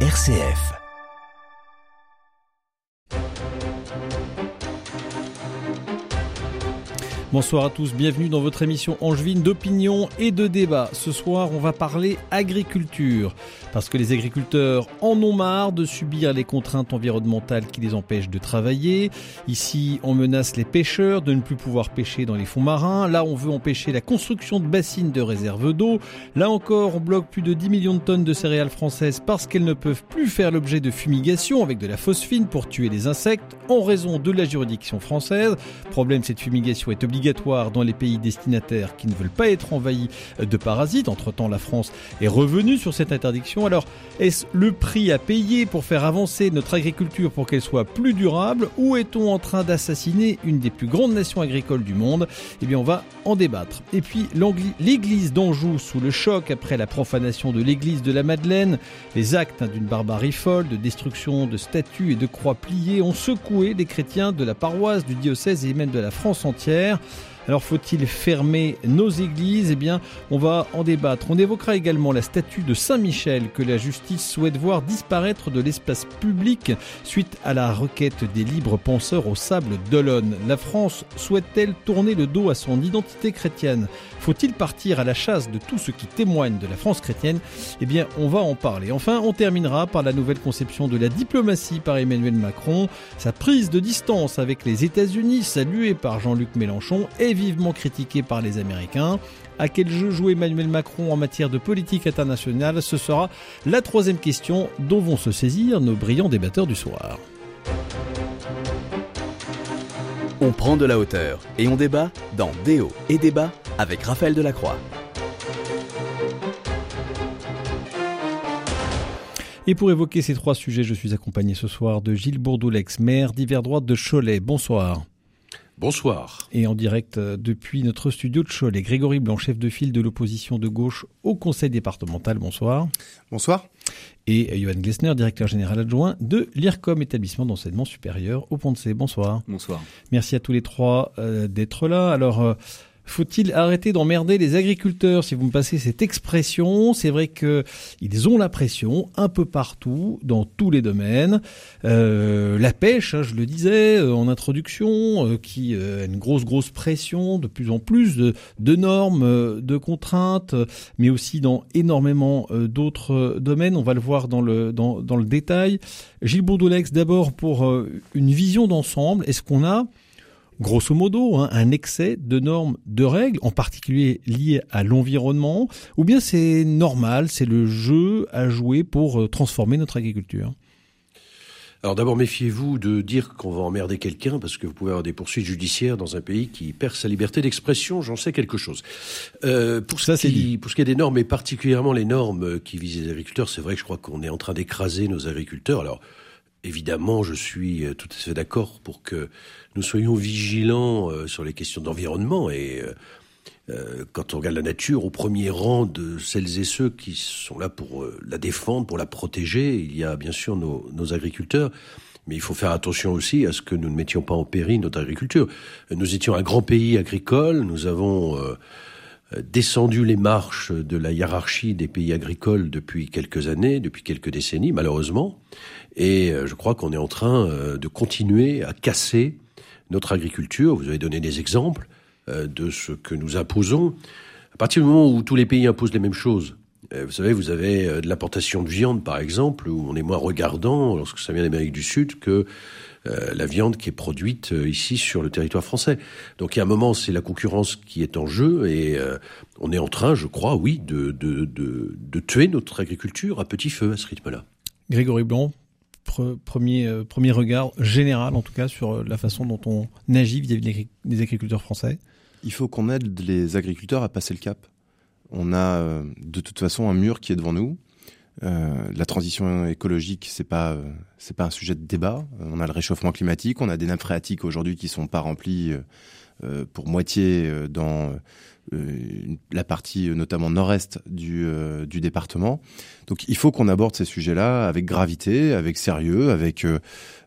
RCF. Bonsoir à tous, bienvenue dans votre émission angevine d'opinion et de débat. Ce soir, on va parler agriculture, parce que les agriculteurs en ont marre de subir les contraintes environnementales qui les empêchent de travailler. Ici, on menace les pêcheurs de ne plus pouvoir pêcher dans les fonds marins. Là, on veut empêcher la construction de bassines de réserve d'eau. Là encore, on bloque plus de 10 millions de tonnes de céréales françaises parce qu'elles ne peuvent plus faire l'objet de fumigation avec de la phosphine pour tuer les insectes en raison de la juridiction française. Problème, cette fumigation est obligatoire dans les pays destinataires qui ne veulent pas être envahis de parasites. Entre-temps, la France est revenue sur cette interdiction. Alors, est-ce le prix à payer pour faire avancer notre agriculture pour qu'elle soit plus durable ou est-on en train d'assassiner une des plus grandes nations agricoles du monde? Eh bien, on va en débattre. Et puis, l'église d'Anjou sous le choc après la profanation de l'église de la Madeleine, les actes d'une barbarie folle, de destruction de statues et de croix pliées ont secoué les chrétiens de la paroisse, du diocèse et même de la France entière. Alors faut-il fermer nos églises? Eh bien, on va en débattre. On évoquera également la statue de Saint-Michel que la justice souhaite voir disparaître de l'espace public suite à la requête des libres penseurs au sable d'Olonne. La France souhaite-t-elle tourner le dos à son identité chrétienne? Faut-il partir à la chasse de tout ce qui témoigne de la France chrétienne? Eh bien, on va en parler. Enfin, on terminera par la nouvelle conception de la diplomatie par Emmanuel Macron, sa prise de distance avec les États-Unis saluée par Jean-Luc Mélenchon et vivement critiqué par les Américains. À quel jeu joue Emmanuel Macron en matière de politique internationale? Ce sera la troisième question dont vont se saisir nos brillants débatteurs du soir. On prend de la hauteur et on débat dans Déo et débat avec Raphaël Delacroix. Et pour évoquer ces trois sujets, je suis accompagné ce soir de Gilles Bourdoulex, maire d'hiver droite de Cholet. Bonsoir. Bonsoir. Et en direct euh, depuis notre studio de Cholet, Grégory Blanc, chef de file de l'opposition de gauche au Conseil départemental. Bonsoir. Bonsoir. Et Johan Glessner, directeur général adjoint de l'IRCOM, établissement d'enseignement supérieur au Pont-de-C. Bonsoir. Bonsoir. Merci à tous les trois euh, d'être là. Alors, euh, faut-il arrêter d'emmerder les agriculteurs Si vous me passez cette expression, c'est vrai que ils ont la pression un peu partout, dans tous les domaines. Euh, la pêche, hein, je le disais euh, en introduction, euh, qui a une grosse grosse pression, de plus en plus de, de normes, de contraintes, mais aussi dans énormément d'autres domaines. On va le voir dans le dans, dans le détail. Gilles Bourdoulex, d'abord pour une vision d'ensemble. Est-ce qu'on a grosso modo, hein, un excès de normes, de règles, en particulier liées à l'environnement, ou bien c'est normal, c'est le jeu à jouer pour euh, transformer notre agriculture? Alors d'abord, méfiez-vous de dire qu'on va emmerder quelqu'un parce que vous pouvez avoir des poursuites judiciaires dans un pays qui perd sa liberté d'expression. J'en sais quelque chose. Euh, pour, ce qui, pour ce qui est des normes et particulièrement les normes qui visent les agriculteurs, c'est vrai que je crois qu'on est en train d'écraser nos agriculteurs. Alors évidemment, je suis euh, tout à fait d'accord pour que nous soyons vigilants euh, sur les questions d'environnement et euh, quand on regarde la nature, au premier rang de celles et ceux qui sont là pour la défendre, pour la protéger, il y a bien sûr nos, nos, agriculteurs. Mais il faut faire attention aussi à ce que nous ne mettions pas en péril notre agriculture. Nous étions un grand pays agricole, nous avons descendu les marches de la hiérarchie des pays agricoles depuis quelques années, depuis quelques décennies, malheureusement. Et euh, je crois qu'on est en train euh, de continuer à casser notre agriculture. Vous avez donné des exemples euh, de ce que nous imposons. À partir du moment où tous les pays imposent les mêmes choses, vous savez, vous avez de l'importation de viande, par exemple, où on est moins regardant lorsque ça vient d'Amérique du Sud que la viande qui est produite ici sur le territoire français. Donc il y a un moment, c'est la concurrence qui est en jeu et on est en train, je crois, oui, de, de, de, de tuer notre agriculture à petit feu à ce rythme-là. Grégory Blanc, premier, euh, premier regard général, en tout cas, sur euh, la façon dont on agit vis-à-vis des agriculteurs français Il faut qu'on aide les agriculteurs à passer le cap. On a euh, de toute façon un mur qui est devant nous. La transition écologique, c'est pas c'est pas un sujet de débat. On a le réchauffement climatique, on a des nappes phréatiques aujourd'hui qui sont pas remplies pour moitié dans euh, la partie euh, notamment nord-est du, euh, du département. Donc il faut qu'on aborde ces sujets-là avec gravité, avec sérieux, avec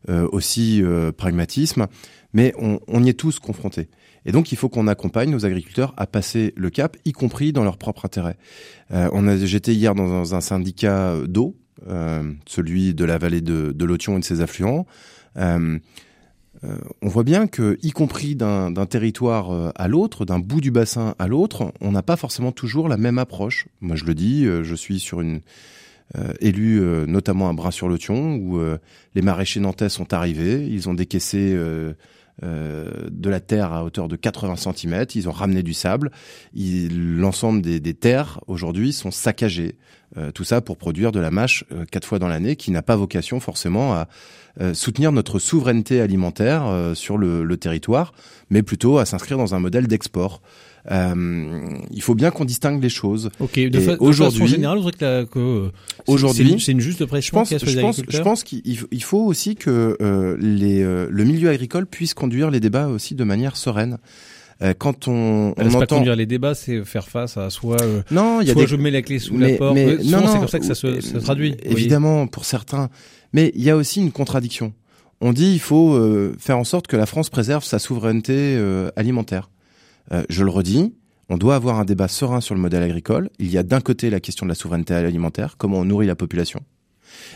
aussi pragmatisme, mais on, on, y est tous confrontés. Et donc il faut qu'on accompagne nos agriculteurs à passer le cap, y compris dans leur propre intérêt. on a, j'étais hier dans un syndicat d'eau celui de la vallée de, de l'Othion et de ses affluents. on voit bien que, y compris d'un territoire à l'autre, d'un bout du bassin à l'autre, on n'a pas forcément toujours la même approche. Moi, je le dis, je suis sur une euh, élu euh, notamment à Bras-sur-Lotion, où euh, les maraîchers nantais sont arrivés, ils ont décaissé de la terre à hauteur de 80 cm, ils ont ramené du sable, l'ensemble des, terres aujourd'hui sont saccagées. tout ça pour produire de la mâche quatre fois dans l'année, qui n'a pas vocation forcément à soutenir notre souveraineté alimentaire sur le, le, territoire, mais plutôt à s'inscrire dans un modèle d'export. Euh, il faut bien qu'on distingue les choses. Ok. De, fa façon générale, vous que, que euh, aujourd'hui, c'est une juste pression. Je pense, je pense, je pense qu'il faut aussi que euh, les, euh, le milieu agricole puisse conduire les débats aussi de manière sereine euh, quand on, on entend pas conduire les débats, c'est faire face à soit non, il y a soit je mets la clé sous mais, la porte. Mais, non, c'est comme ça que ça se, ça se traduit. Évidemment, pour certains, mais il y a aussi une contradiction. On dit il faut faire en sorte que la France préserve sa souveraineté alimentaire. Euh, je le redis, on doit avoir un débat serein sur le modèle agricole. Il y a d'un côté la question de la souveraineté alimentaire, comment on nourrit la population.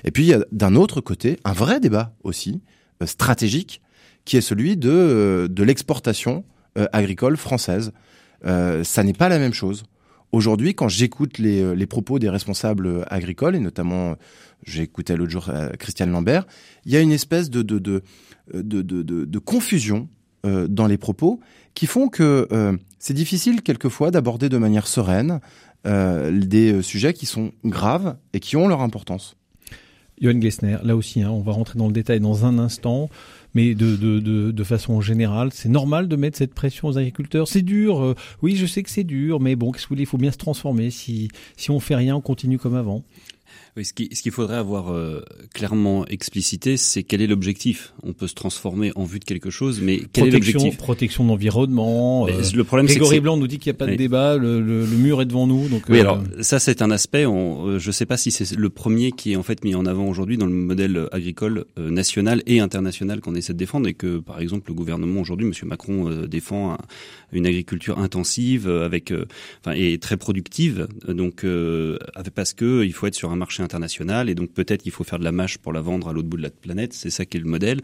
Et puis il y a d'un autre côté un vrai débat aussi euh, stratégique, qui est celui de, euh, de l'exportation agricole française. ça n'est pas la même chose. Aujourd'hui, quand j'écoute les, les, propos des responsables agricoles, et notamment, écouté l'autre jour Christiane Lambert, il y a une espèce de, de, de, de, de confusion dans les propos qui font que euh, c'est difficile quelquefois d'aborder de manière sereine euh, des sujets qui sont graves et qui ont leur importance. Johan Gessner, là aussi, hein, on va rentrer dans le détail dans un instant, mais de, de, de, façon générale, c'est normal de mettre cette pression aux agriculteurs? C'est dur, euh, oui, je sais que c'est dur, mais bon, qu'est-ce que vous voulez, il faut bien se transformer. Si, si on fait rien, on continue comme avant. Oui, ce qu'il faudrait avoir euh, clairement explicité, c'est quel est l'objectif. On peut se transformer en vue de quelque chose, mais quel est l'objectif? Protection de l'environnement. Euh, le problème, Grégory Blanc nous dit qu'il n'y a pas de débat, le, le, le, mur est devant nous. Donc, oui, euh, alors ça c'est un aspect. On, je ne sais pas si c'est le premier qui est en fait mis en avant aujourd'hui dans le modèle agricole national et international qu'on essaie de défendre, et que par exemple le gouvernement aujourd'hui, Monsieur Macron défend une agriculture intensive avec, enfin, et très productive. Donc parce que il faut être sur un marché international et donc peut-être qu'il faut faire de la mâche pour la vendre à l'autre bout de la planète. C'est ça qui est le modèle.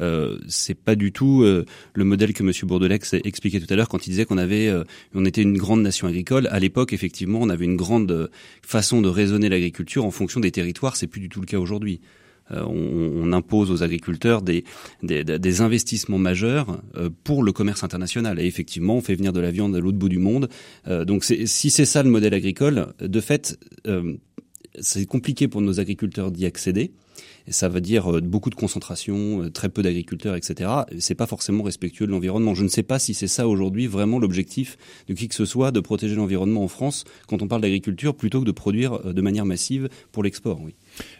Euh, c'est pas du tout euh, le modèle que Monsieur Bourdelex expliqué tout à l'heure quand il disait qu'on avait, euh, on était une grande nation agricole. À l'époque, effectivement, on avait une grande façon de raisonner l'agriculture en fonction des territoires. C'est plus du tout le cas aujourd'hui. Euh, on, impose aux agriculteurs des, des, des investissements majeurs pour le commerce international. Et effectivement, on fait venir de la viande à l'autre bout du monde. donc si c'est ça le modèle agricole, de fait, c'est compliqué pour nos agriculteurs d'y accéder. Et ça veut dire euh, beaucoup de concentration, euh, très peu d'agriculteurs, etc. C'est pas forcément respectueux de l'environnement. Je ne sais pas si c'est ça aujourd'hui vraiment l'objectif de qui que ce soit de protéger l'environnement en France quand on parle d'agriculture plutôt que de produire euh, de manière massive pour l'export.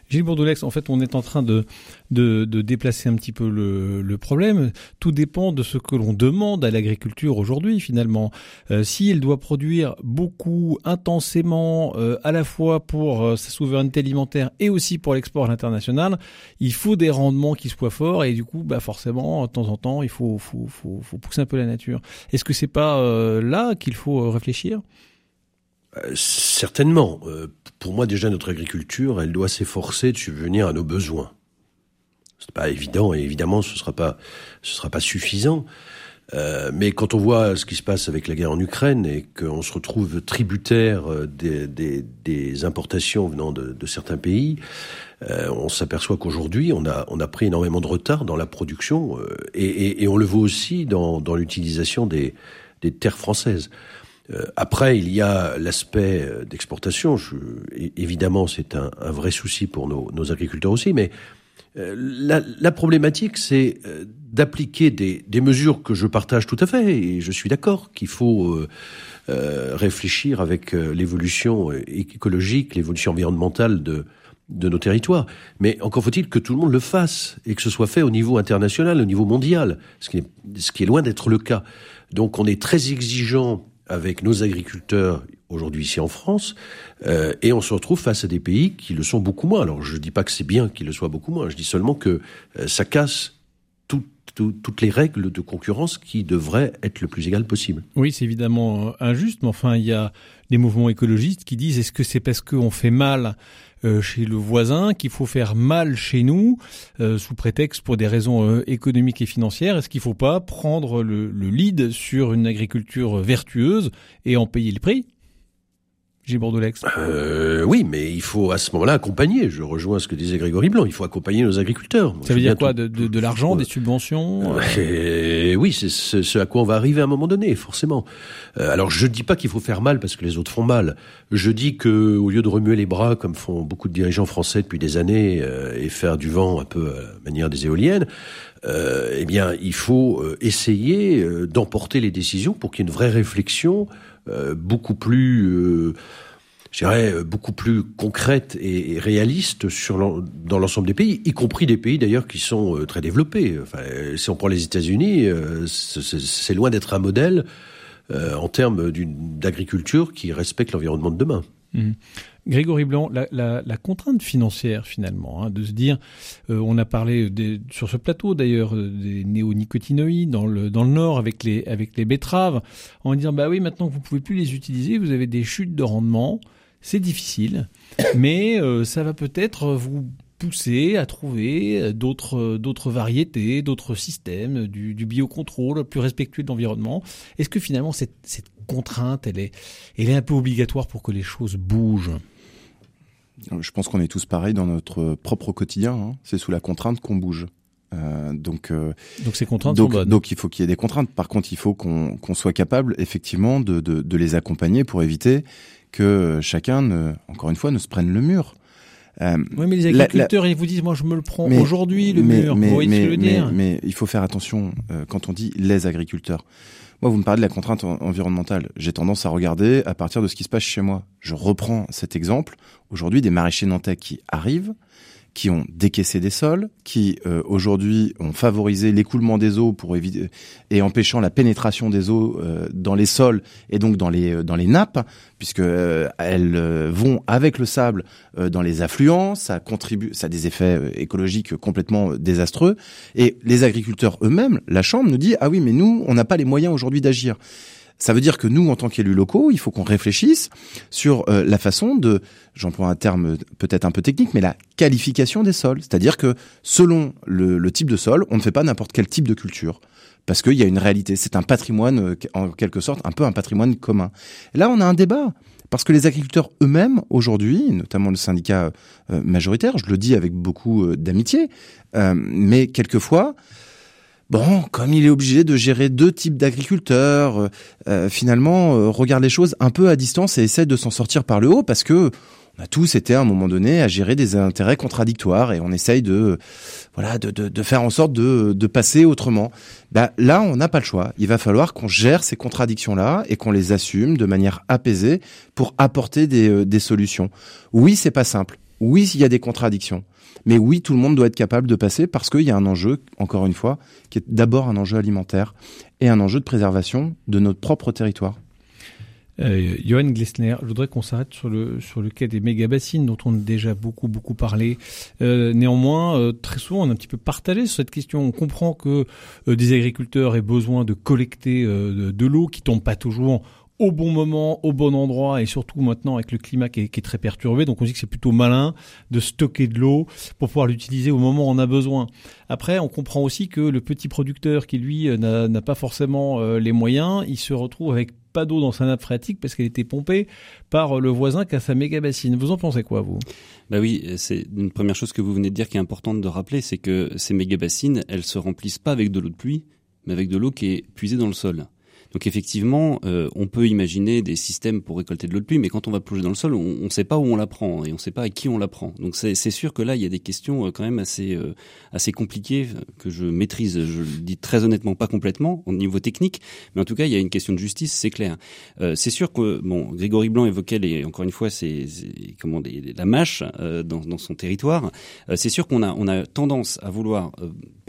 Gilles Bourdoulex, en fait, on est en train de, de, de déplacer un petit peu le, le, problème. Tout dépend de ce que l'on demande à l'agriculture aujourd'hui, finalement. Euh, si elle doit produire beaucoup, intensément, euh, à la fois pour euh, sa souveraineté alimentaire et aussi pour l'export à l'international, il faut des rendements qui soient forts et du coup, bah forcément, de temps en temps, il faut, faut, faut, faut pousser un peu la nature. Est-ce que c'est pas là qu'il faut réfléchir? euh, certainement. Euh, pour moi, déjà, notre agriculture, elle doit s'efforcer de subvenir à nos besoins. C'est pas évident, et évidemment, ce sera pas, ce sera pas suffisant. Euh, mais quand on voit ce qui se passe avec la guerre en Ukraine et qu'on se retrouve tributaire des, des, des importations venant de, de certains pays, euh, on s'aperçoit qu'aujourd'hui, on a, on a pris énormément de retard dans la production et, et, et, on le voit aussi dans, dans l'utilisation des, des terres françaises. Euh, après, il y a l'aspect euh, d'exportation. Évidemment, c'est un, vrai souci pour nos, agriculteurs aussi, mais euh, la, problématique, c'est d'appliquer des, mesures que je partage tout à fait, et je suis d'accord qu'il faut réfléchir avec l'évolution écologique, l'évolution environnementale de, de nos territoires. Mais encore faut-il que tout le monde le fasse, et que ce soit fait au niveau international, au niveau mondial, ce qui est, ce qui est loin d'être le cas. Donc on est très exigeant avec nos agriculteurs aujourd'hui ici en France, euh, et on se retrouve face à des pays qui le sont beaucoup moins. Alors je ne dis pas que c'est bien qu'ils le soient beaucoup moins, je dis seulement que euh, ça casse tout, toutes les règles de concurrence qui devraient être le plus égales possible. Oui, c'est évidemment euh, injuste, mais enfin, il y a des mouvements écologistes qui disent est-ce que c'est parce qu'on fait mal chez le voisin qu'il faut faire mal chez nous euh, sous prétexte pour des raisons économiques et financières. Est-ce qu'il ne faut pas prendre le, le lead sur une agriculture vertueuse et en payer le prix? Gilles euh, Oui, mais il faut à ce moment-là accompagner. Je rejoins ce que disait Grégory Blanc. Il faut accompagner nos agriculteurs. Ça veut dire quoi De, de, de l'argent, des subventions euh... Oui, c'est ce, à quoi on va arriver à un moment donné, forcément. Euh, alors, je dis pas qu'il faut faire mal parce que les autres font mal. Je dis que au lieu de remuer les bras comme font beaucoup de dirigeants français depuis des années euh, et faire du vent un peu à la manière des éoliennes, eh bien, il faut essayer d'emporter les décisions pour qu'il y ait une vraie réflexion beaucoup plus, euh, je dirais, euh, beaucoup plus concrète et, réaliste sur dans l'ensemble des pays, y compris des pays d'ailleurs qui sont très développés. Enfin, si on prend les États-Unis, c'est loin d'être un modèle en termes d'agriculture qui respecte l'environnement de demain. Mmh. Grégory Blanc, la, la, la, contrainte financière finalement, hein, de se dire, euh, on a parlé des, sur ce plateau d'ailleurs euh, des néonicotinoïdes dans le dans le nord avec les avec les betteraves, en disant bah oui maintenant que vous pouvez plus les utiliser, vous avez des chutes de rendement, c'est difficile, mais euh, ça va peut-être vous pousser à trouver d'autres d'autres variétés, d'autres systèmes, du, du biocontrôle plus respectueux de l'environnement. Est-ce que finalement cette, cette contrainte, elle est, elle est un peu obligatoire pour que les choses bougent? Je pense qu'on est tous pareils dans notre propre quotidien. Hein. C'est sous la contrainte qu'on bouge. Euh, donc, euh, donc ces contraintes donc, sont bonnes. Donc il faut qu'il y ait des contraintes. Par contre, il faut qu'on soit capable effectivement de, de, de, les accompagner pour éviter que chacun, ne, encore une fois, ne se prenne le mur. Euh, oui, mais les agriculteurs, ils vous disent, moi, je me le prends aujourd'hui le mur. Mais, mais, mais, il faut faire attention euh, quand on dit les agriculteurs. Moi, vous me parlez de la contrainte environnementale. J'ai tendance à regarder à partir de ce qui se passe chez moi. Je reprends cet exemple. Aujourd'hui, des maraîchers nantais qui arrivent, qui ont décaissé des sols, qui euh, aujourd'hui ont favorisé l'écoulement des eaux pour éviter et empêchant la pénétration des eaux euh, dans les sols et donc dans les euh, dans les nappes, puisque elles vont avec le sable dans les affluents, ça contribue, ça a des effets écologiques complètement désastreux. Et les agriculteurs eux-mêmes, la chambre nous dit ah oui mais nous on n'a pas les moyens aujourd'hui d'agir. Ça veut dire que nous, en tant qu'élus locaux, il faut qu'on réfléchisse sur euh, la façon de, j'emploie un terme peut-être un peu technique, mais la qualification des sols. C'est-à-dire que selon le, type de sol, on ne fait pas n'importe quel type de culture. Parce qu'il y a une réalité, c'est un patrimoine, euh, en quelque sorte, un peu un patrimoine commun. là, on a un débat. Parce que les agriculteurs eux-mêmes, aujourd'hui, notamment le syndicat euh, majoritaire, je le dis avec beaucoup d'amitié, mais quelquefois, bon, comme il est obligé de gérer deux types d'agriculteurs, euh, euh, finalement, euh, regarde les choses un peu à distance et essaie de s'en sortir par le haut parce que on a tous été à un moment donné à gérer des intérêts contradictoires et on essaye de voilà de, de, faire en sorte de, de passer autrement. Bah, là, on n'a pas le choix. Il va falloir qu'on gère ces contradictions-là et qu'on les assume de manière apaisée pour apporter des, des solutions. Oui, c'est pas simple. Oui, il y a des contradictions. Mais oui, tout le monde doit être capable de passer parce qu'il y a un enjeu, encore une fois, qui est d'abord un enjeu alimentaire et un enjeu de préservation de notre propre territoire. Euh, Johan Glessner, je voudrais qu'on s'arrête sur le sur le cas des méga-bassines dont on a déjà beaucoup beaucoup parlé. Euh, néanmoins, euh, très souvent, on est un petit peu partagé sur cette question. On comprend que des agriculteurs aient besoin de collecter de, de l'eau qui tombe pas toujours au bon moment, au bon endroit, et surtout maintenant avec le climat qui est, très perturbé. Donc on dit que c'est plutôt malin de stocker de l'eau pour pouvoir l'utiliser au moment où on a besoin. Après, on comprend aussi que le petit producteur qui lui euh, n'a pas forcément euh, les moyens, il se retrouve avec pas d'eau dans sa nappe phréatique parce qu'elle était pompée par le voisin qui a sa méga bassine. Vous en pensez quoi, vous? Bah oui, c'est une première chose que vous venez de dire qui est importante de rappeler, c'est que ces méga bassines, elles se remplissent pas avec de l'eau de pluie, mais avec de l'eau qui est puisée dans le sol. Donc effectivement, euh, on peut imaginer des systèmes pour récolter de l'eau de pluie, mais quand on va plonger dans le sol, on ne sait pas où on la prend et on ne sait pas à qui on la prend. Donc c'est sûr que là, il y a des questions euh, quand même assez euh, assez compliquées que je maîtrise, je le dis très honnêtement, pas complètement au niveau technique, mais en tout cas, il y a une question de justice, c'est clair. c'est sûr que bon, Grégory Blanc évoquait les, encore une fois, c'est comment la mâche dans, dans, son territoire. c'est sûr qu'on a on a tendance à vouloir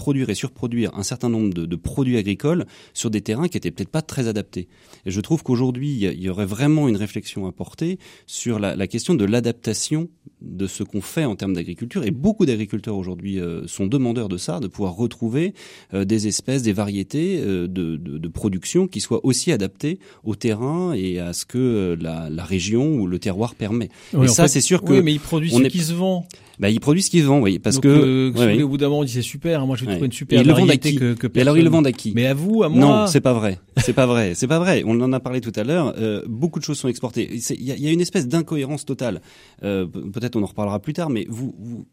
produire et surproduire un certain nombre de, de produits agricoles sur des terrains qui étaient peut-être pas très adaptés. Et je trouve qu'aujourd'hui, il y aurait vraiment une réflexion à porter sur la, la question de l'adaptation de ce qu'on fait en termes d'agriculture. Et beaucoup d'agriculteurs aujourd'hui euh, sont demandeurs de ça, de pouvoir retrouver euh, des espèces, des variétés euh, de, de, de, production qui soient aussi adaptées au terrain et à ce que la, la région ou le terroir permet. et ça, c'est sûr que... Oui, mais ils produisent ce qui se vend. Bah, ils produisent ce qu'ils vendent, oui, parce Donc, que euh, ouais, au bout d'un moment, on dit c'est super. hein, Moi, je vais trouver une super et variété que, que Et alors, ils le vendent à qui Mais à vous, à moi. Non, c'est pas vrai. C'est pas vrai. C'est pas vrai. On en a parlé tout à l'heure. Euh, beaucoup de choses sont exportées. Il y, y, a une espèce d'incohérence totale. Euh, Peut-être on en reparlera plus tard, mais vous, vous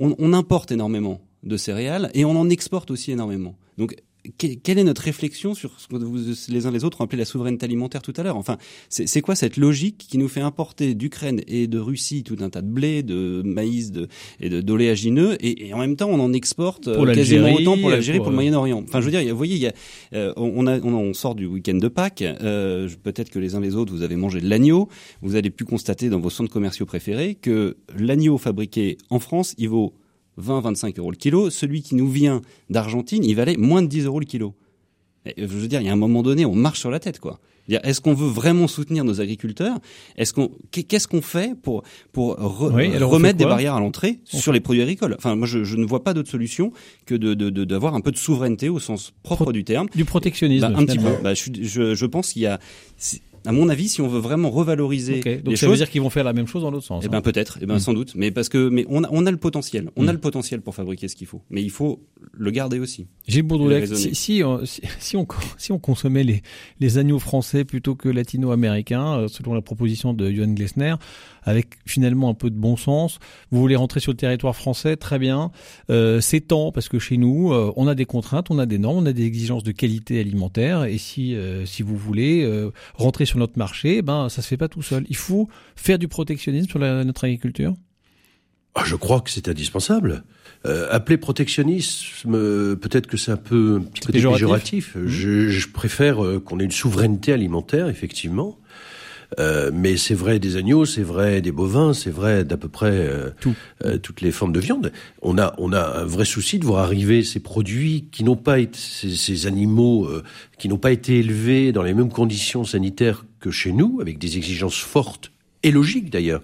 on, on importe énormément de céréales et on en exporte aussi énormément. Donc quelle est notre réflexion sur ce que vous, les uns les autres ont appelé la souveraineté alimentaire tout à l'heure? Enfin, c'est quoi cette logique qui nous fait importer d'Ukraine et de Russie tout un tas de blé, de maïs de, et d'oléagineux, et, et, en même temps on en exporte pour quasiment autant pour l'Algérie, pour, pour, le Moyen-Orient. Enfin, je veux dire, vous voyez, il y a, euh, on, a, on, on, sort du week-end de Pâques. Euh, Peut-être que les uns les autres vous avez mangé de l'agneau. Vous allez pu constater dans vos centres commerciaux préférés que l'agneau fabriqué en France, il vaut 20-25 euros le kilo. Celui qui nous vient d'Argentine, il valait moins de 10 euros le kilo. Et, je veux dire, il y a un moment donné, on marche sur la tête, quoi. Est-ce qu'on veut vraiment soutenir nos agriculteurs? Est-ce qu'on qu'est-ce qu'on fait pour pour re, oui, remettre des barrières à l'entrée sur les produits agricoles? Enfin, moi, je, je ne vois pas d'autre solution que de d'avoir un peu de souveraineté au sens propre Pro du terme. Du protectionnisme. Bah, un petit peu. Bah, je, je, je pense qu'il y a à mon avis, si on veut vraiment revaloriser okay. Donc les ça choses, veut dire qu'ils vont faire la même chose dans l'autre sens. Eh ben hein. peut-être, eh ben mmh. sans doute, mais parce que mais on a, on a le potentiel, on mmh. a le potentiel pour fabriquer ce qu'il faut, mais il faut le garder aussi. Gilles Bourdoulet, si, si, si, si, on si on consommait les les agneaux français plutôt que latino-américains, selon la proposition de Johan Glessner, avec finalement un peu de bon sens, vous voulez rentrer sur le territoire français, très bien. Euh, c'est temps parce que chez nous, euh, on a des contraintes, on a des normes, on a des exigences de qualité alimentaire, et si euh, si vous voulez rentrer sur notre marché, ben ça se fait pas tout seul. Il faut faire du protectionnisme sur la, notre agriculture. Ah, je crois que c'est indispensable. Euh, appeler protectionnisme, euh, peut-être que c'est un peu un petit côté péjoratif. Mmh. Je, je, préfère euh, qu'on ait une souveraineté alimentaire, effectivement. Euh, mais c'est vrai des agneaux, c'est vrai des bovins, c'est vrai d'à peu près Tout. toutes les formes de viande. On a, on a un vrai souci de voir arriver ces produits qui n'ont pas été, ces, ces animaux qui n'ont pas été élevés dans les mêmes conditions sanitaires que chez nous, avec des exigences fortes et logiques d'ailleurs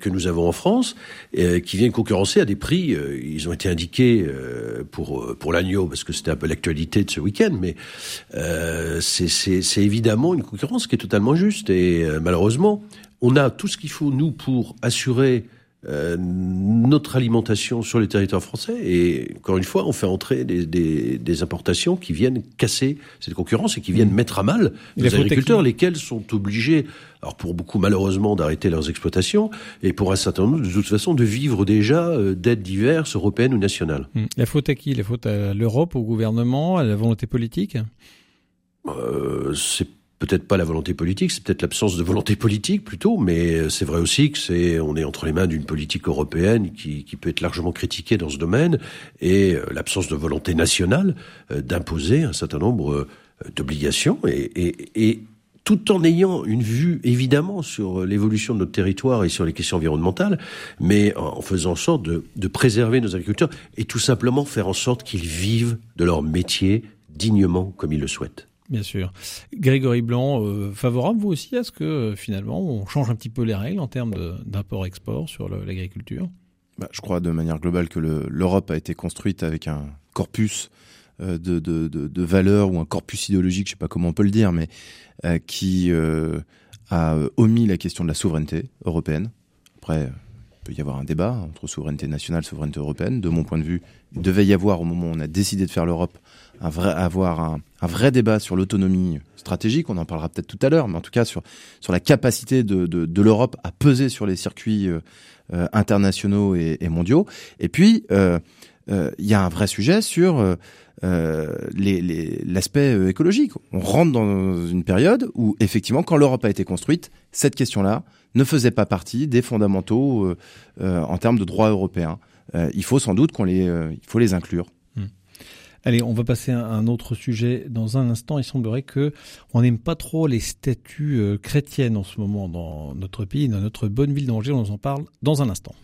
que nous avons en France, euh, qui viennent concurrencer à des prix. Euh, ils ont été indiqués euh, pour pour l'agneau parce que c'était un peu l'actualité de ce week-end, mais c'est évidemment une concurrence qui est totalement juste. Et malheureusement, on a tout ce qu'il faut nous pour assurer euh, notre alimentation sur les territoires français. Et encore une fois, on fait entrer des, des, des importations qui viennent casser cette concurrence et qui viennent mmh. mettre à mal les agriculteurs, lesquels sont obligés, alors pour beaucoup malheureusement, d'arrêter leurs exploitations et pour un certain nombre, de toute façon, de vivre déjà euh, d'aides diverses, européennes ou nationales. Mmh. La faute à qui? La faute à l'Europe, au gouvernement, à la volonté politique euh, C'est peut-être pas la volonté politique, c'est peut-être l'absence de volonté politique plutôt, mais c'est vrai aussi que c'est on est entre les mains d'une politique européenne qui, peut être largement critiquée dans ce domaine et euh, l'absence de volonté nationale euh, d'imposer un certain nombre euh, d'obligations et tout en ayant une vue évidemment sur l'évolution de notre territoire et sur les questions environnementales, mais en faisant en sorte de, de préserver nos agriculteurs et tout simplement faire en sorte qu'ils vivent de leur métier dignement comme ils le souhaitent. Bien sûr. Grégory Blanc, euh, favorable vous aussi à ce que euh, finalement on change un petit peu les règles en termes d'import-export sur l'agriculture? Bah, Je crois de manière globale que l'Europe a été construite avec un corpus euh, de, de, valeurs ou un corpus idéologique, je sais pas comment on peut le dire, mais qui a omis la question de la souveraineté européenne. Après, il peut y avoir un débat entre souveraineté nationale, souveraineté européenne. De mon point de vue, il devait y avoir au moment où on a décidé de faire l'Europe un vrai, avoir un, un vrai débat sur l'autonomie stratégique. On en parlera peut-être tout à l'heure, mais en tout cas sur sur la capacité de, de, de l'Europe à peser sur les circuits euh, internationaux et, et, mondiaux. Et puis il euh, euh, y a un vrai sujet sur l'aspect les, écologique. On rentre dans une période où effectivement, quand l'Europe a été construite, cette question-là ne faisait pas partie des fondamentaux en termes de droit européen. il faut sans doute qu'on les, il faut les inclure. Allez, on va passer à un autre sujet dans un instant. Il semblerait que on n'aime pas trop les statues euh, chrétiennes en ce moment dans notre pays, dans notre bonne ville d'Angers. On en parle dans un instant.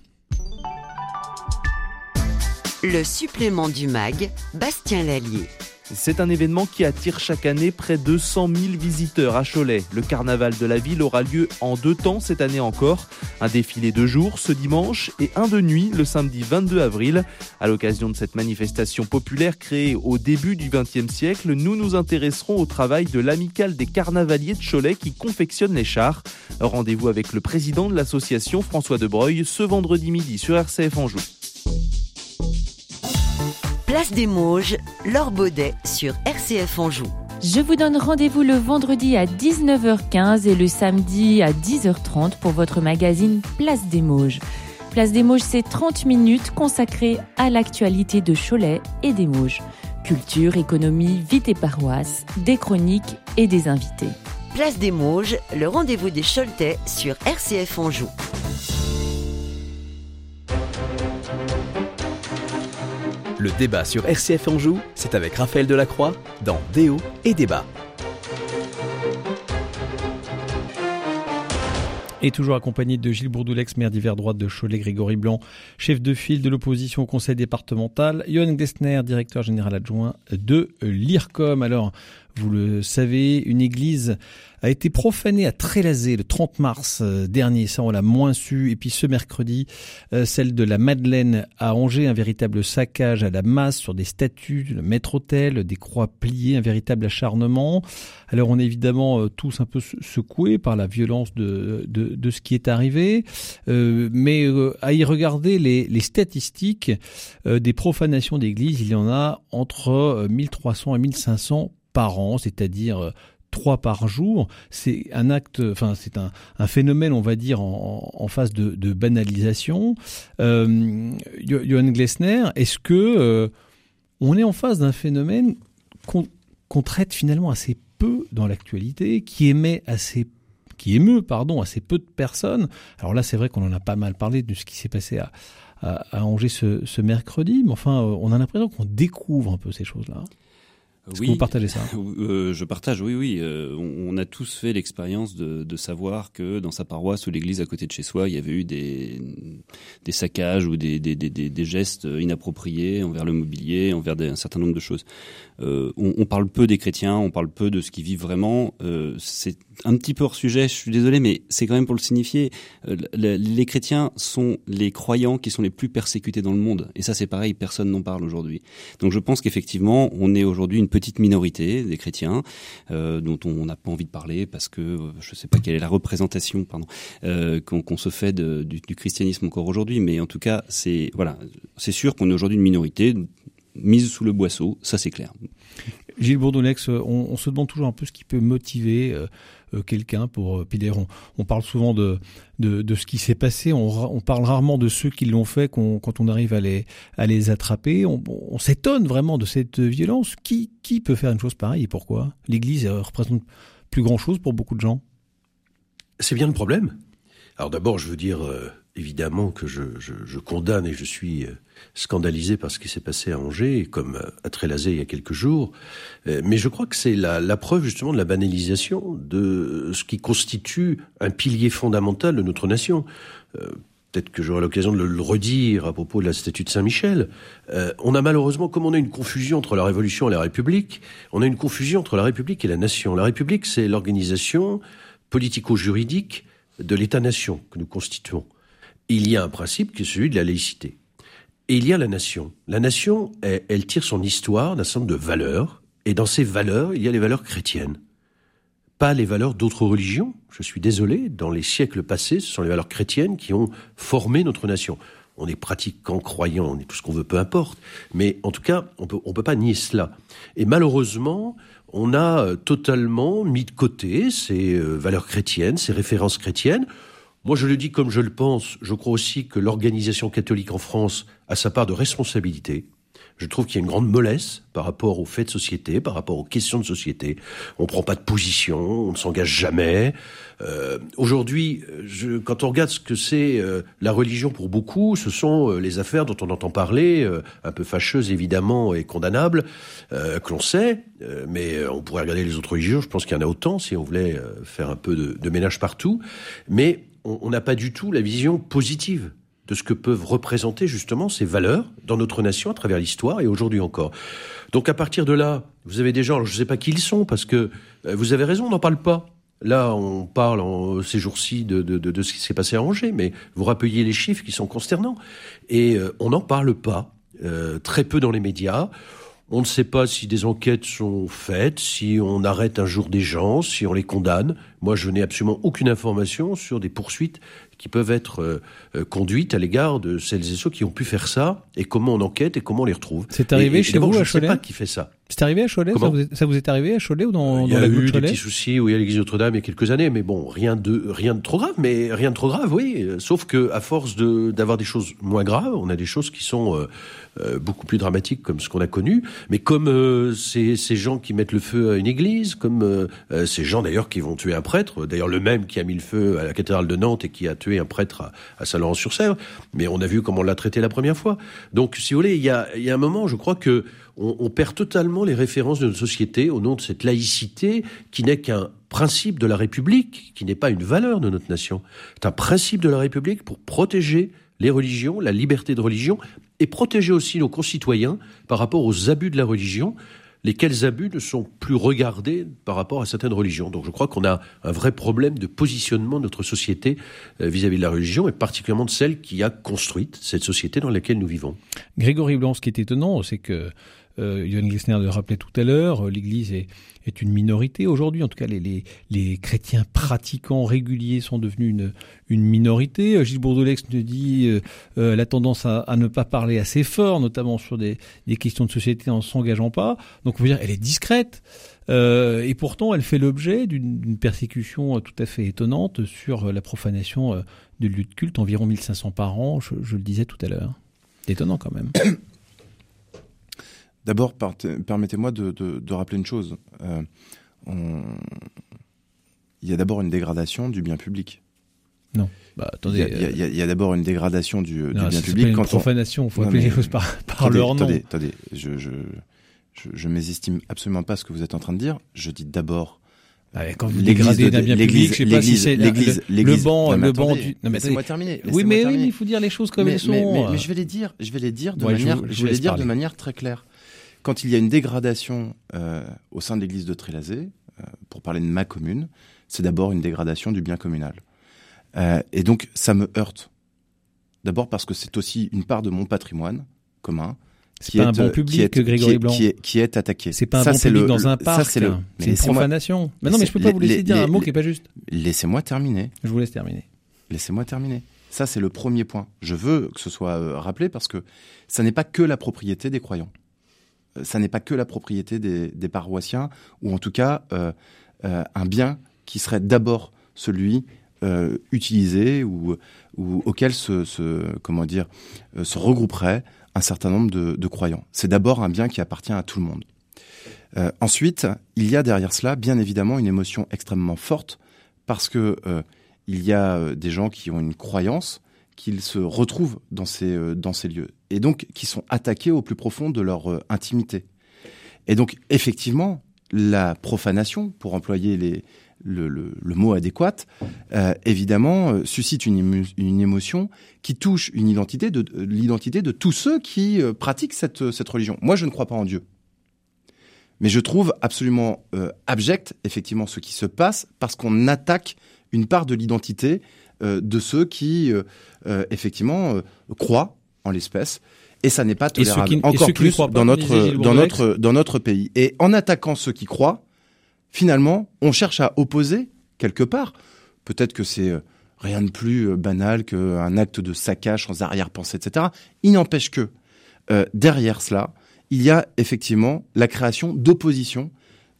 Le supplément du MAG, Bastien Lallier. C'est un événement qui attire chaque année près de 100 000 visiteurs à Cholet. Le carnaval de la ville aura lieu en deux temps cette année encore. Un défilé de jour ce dimanche et un de nuit le samedi 22 avril. À l'occasion de cette manifestation populaire créée au début du XXe siècle, nous nous intéresserons au travail de l'amicale des carnavaliers de Cholet qui confectionne les chars. Rendez-vous avec le président de l'association François Debreuil ce vendredi midi sur RCF Anjou. Place des Mauges, Laure Baudet sur RCF Anjou. Je vous donne rendez-vous le vendredi à 19h15 et le samedi à 10h30 pour votre magazine Place des Mauges. Place des Mauges, c'est 30 minutes consacrées à l'actualité de Cholet et des Mauges. Culture, économie, vie et paroisse, des chroniques et des invités. Place des Mauges, le rendez-vous des Choletais sur RCF Anjou. Le débat sur RCF Anjou, c'est avec Raphaël Delacroix dans Déo et Débat. Et toujours accompagné de Gilles Bourdoulex, maire d'hiver droite de Cholet, Grégory Blanc, chef de file de l'opposition au conseil départemental, Johan Glessner, directeur général adjoint de l'IRCOM. Alors, vous le savez, une église a été profanée à Trélazé le 30 mars euh, dernier, ça on l'a moins su. Et puis ce mercredi, euh, celle de la Madeleine à Angers, un véritable saccage à la masse sur des statues, le maître-autel, des croix pliées, un véritable acharnement. Alors on est évidemment euh, tous un peu secoués par la violence de, de, de ce qui est arrivé, mais à y regarder les, les statistiques des profanations d'églises, il y en a entre 1300 et 1500 par an, c'est-à-dire trois par jour, c'est un acte, enfin c'est un, phénomène, on va dire, en, phase de, banalisation. Euh, Johan Glessner, est-ce que euh, on est en face d'un phénomène qu'on traite finalement assez peu dans l'actualité, qui émet assez qui émeut pardon assez peu de personnes? Alors là, c'est vrai qu'on en a pas mal parlé de ce qui s'est passé à, Angers ce, ce, mercredi, mais enfin, euh, on a l'impression qu'on découvre un peu ces choses-là. Est-ce oui, que vous partagez ça? Euh, Je partage, oui, oui. Euh, on, on, a tous fait l'expérience de, de, savoir que dans sa paroisse ou l'église à côté de chez soi, il y avait eu des, des saccages ou des, des, des, des gestes inappropriés envers le mobilier, envers un certain nombre de choses. Euh, on, on, parle peu des chrétiens, on parle peu de ce qu'ils vivent vraiment. C'est un petit peu hors sujet, je suis désolé, mais c'est quand même pour le signifier. Les chrétiens sont les croyants qui sont les plus persécutés dans le monde. Et ça, c'est pareil, personne n'en parle aujourd'hui. Donc je pense qu'effectivement, on est aujourd'hui une petite minorité des chrétiens euh, dont on n'a pas envie de parler parce que euh, je ne sais pas quelle est la représentation pardon euh, qu'on qu se fait du, christianisme encore aujourd'hui. Mais en tout cas, c'est voilà, c'est sûr qu'on est aujourd'hui une minorité mise sous le boisseau, ça c'est clair. Gilles Bourdonnex, on, se demande toujours un peu ce qui peut motiver quelqu'un pour euh, on, on, parle souvent de, de, ce qui s'est passé, on, parle rarement de ceux qui l'ont fait quand on arrive à les, à les attraper. On, on s'étonne vraiment de cette violence. Qui, qui peut faire une chose pareille et pourquoi? L'Église représente plus grand-chose pour beaucoup de gens C'est bien le problème. Alors d'abord, je veux dire euh, évidemment que je, je, je, condamne et je suis euh, scandalisé par ce qui s'est passé à Angers, comme à Trélazé il y a quelques jours. Euh, mais je crois que c'est la, la, preuve justement de la banalisation de ce qui constitue un pilier fondamental de notre nation. Euh, Peut-être que j'aurai l'occasion de le redire à propos de la statue de Saint-Michel. Euh, on a malheureusement, comme on a une confusion entre la Révolution et la République, on a une confusion entre la République et la nation. La République, c'est l'organisation politico-juridique de l'État-nation que nous constituons. Il y a un principe qui est celui de la laïcité. Et il y a la nation. La nation, elle, tire son histoire d'un certain nombre de valeurs, et dans ces valeurs, il y a les valeurs chrétiennes. Pas les valeurs d'autres religions. Je suis désolé, dans les siècles passés, ce sont les valeurs chrétiennes qui ont formé notre nation. On est pratiquant, croyant, on est tout ce qu'on veut, peu importe. Mais en tout cas, on peut, on peut pas nier cela. Et malheureusement, on a totalement mis de côté ces valeurs chrétiennes, ces références chrétiennes. Moi, je le dis comme je le pense. Je crois aussi que l'organisation catholique en France a sa part de responsabilité. Je trouve qu'il y a une grande mollesse par rapport aux faits de société, par rapport aux questions de société. On ne prend pas de position, on ne s'engage jamais. Euh, Aujourd'hui, quand on regarde ce que c'est euh, la religion pour beaucoup, ce sont euh, les affaires dont on entend parler, euh, un peu fâcheuses évidemment et condamnables, euh, que l'on sait, mais on pourrait regarder les autres religions, je pense qu'il y en a autant si on voulait faire un peu de, de ménage partout. Mais on n'a pas du tout la vision positive de ce que peuvent représenter justement ces valeurs dans notre nation à travers l'histoire et aujourd'hui encore. Donc à partir de là, vous avez des gens, je ne sais pas qui ils sont, parce que euh, vous avez raison, on n'en parle pas. Là, on parle en, ces jours-ci de, de, de, ce qui s'est passé à Angers, mais vous rappeliez les chiffres qui sont consternants. Et euh, on n'en parle pas, euh, très peu dans les médias. On ne sait pas si des enquêtes sont faites, si on arrête un jour des gens, si on les condamne. Moi, je n'ai absolument aucune information sur des poursuites qui peuvent être euh, euh, conduites à l'égard de celles et ceux qui ont pu faire ça, et comment on enquête et comment on les retrouve. C'est arrivé chez vous à Cholet Je ne sais pas qui fait ça. C'est arrivé à Cholet ça vous, est, arrivé à Cholet ou dans, il y a eu des petits soucis, oui, à l'église Notre-Dame il y a quelques années, mais bon, rien de rien de trop grave, mais rien de trop grave, oui. Sauf que à force de d'avoir des choses moins graves, on a des choses qui sont euh, euh, beaucoup plus dramatiques comme ce qu'on a connu, mais comme euh, ces, ces gens qui mettent le feu à une église, comme euh, ces gens d'ailleurs qui vont tuer un prêtre, d'ailleurs le même qui a mis le feu à la cathédrale de Nantes et qui a tué un prêtre à, à Saint-Laurent-sur-Sèvre, mais on a vu comment on l'a traité la première fois. Donc, si vous voulez, il y a, un moment, je crois que on perd totalement les références de notre société au nom de cette laïcité qui n'est qu'un principe de la République, qui n'est pas une valeur de notre nation. C'est un principe de la République pour protéger les religions, la liberté de religion, et protéger aussi nos concitoyens par rapport aux abus de la religion, lesquels abus ne sont plus regardés par rapport à certaines religions. Donc je crois qu'on a un vrai problème de positionnement de notre société euh, vis-à-vis de la religion, et particulièrement de celle qui a construite cette société dans laquelle nous vivons. Grégory Blanc, ce qui est étonnant, c'est que euh, Johan Glissner le rappelait tout à l'heure, euh, l'Église est, une minorité aujourd'hui. En tout cas, les, chrétiens pratiquants réguliers sont devenus une, minorité. Euh, Gilles Bourdolex nous dit euh, la tendance à, ne pas parler assez fort, notamment sur des, questions de société en s'engageant pas. Donc, on veut dire, elle est discrète. Et pourtant, elle fait l'objet d'une persécution tout à fait étonnante sur la profanation de lieux de culte, environ 1500 par an, je, je le disais tout à l'heure. Étonnant quand même. D'abord, permettez-moi de, de, de, rappeler une chose. Euh, on... Il y a d'abord une dégradation du bien public. Non. Bah, attendez, il y a, a, a, a d'abord une dégradation du, non, du bien public. Une quand profanation, il faut appeler les choses par, par attendez, leur nom. Attendez, attendez, je, je, je, je mésestime absolument pas ce que vous êtes en train de dire. Je dis d'abord ah, quand vous dégradez d'un bien public, je sais pas si c'est l'église, le, le banc, le banc du. Non, mais laissez-moi terminer. oui, mais oui, il faut dire les choses comme mais, elles sont. Mais, mais, mais, je vais les dire, je vais les dire de ouais, manière, je, je, je vais les dire de manière très claire quand il y a une dégradation euh, au sein de l'église de Trélazé, euh, pour parler de ma commune, c'est d'abord une dégradation du bien communal. Euh, et donc, ça me heurte. D'abord parce que c'est aussi une part de mon patrimoine commun. C'est pas est, un bon public, qui est, Grégory Blanc. Qui est, qui est attaqué. C'est pas un ça, bon public le, dans un parc. C'est le, une profanation. Mais non, mais je peux pas vous laisser les, dire les, un mot qui est pas juste. Laissez-moi terminer. Je vous laisse terminer. Laissez-moi terminer. Ça, c'est le premier point. Je veux que ce soit euh, rappelé parce que ça n'est pas que la propriété des croyants ça n'est pas que la propriété des, paroissiens, ou en tout cas euh, euh, un bien qui serait d'abord celui euh, utilisé ou, auquel se, se, comment dire se regrouperait un certain nombre de, de croyants. C'est d'abord un bien qui appartient à tout le monde. ensuite, il y a derrière cela, bien évidemment, une émotion extrêmement forte parce que il y a des gens qui ont une croyance qu'ils se retrouvent dans ces, euh, dans ces lieux, et donc qui sont attaqués au plus profond de leur euh, intimité. Et donc, effectivement, la profanation, pour employer les, le, mot adéquat, euh, évidemment, suscite une, une, émotion qui touche une identité de, l'identité de tous ceux qui pratiquent cette, cette religion. Moi, je ne crois pas en Dieu. Mais je trouve absolument abject, effectivement, ce qui se passe parce qu'on attaque une part de l'identité de ceux qui, euh, euh, effectivement, croient en l'espèce. Et ça n'est pas tolérable. Qui, Encore plus dans notre, dans, notre, dans notre pays. Et en attaquant ceux qui croient, finalement, on cherche à opposer, quelque part, peut-être que c'est rien de plus banal qu'un acte de saccage sans arrière-pensée, etc. Il n'empêche que, euh, derrière cela, il y a effectivement la création d'oppositions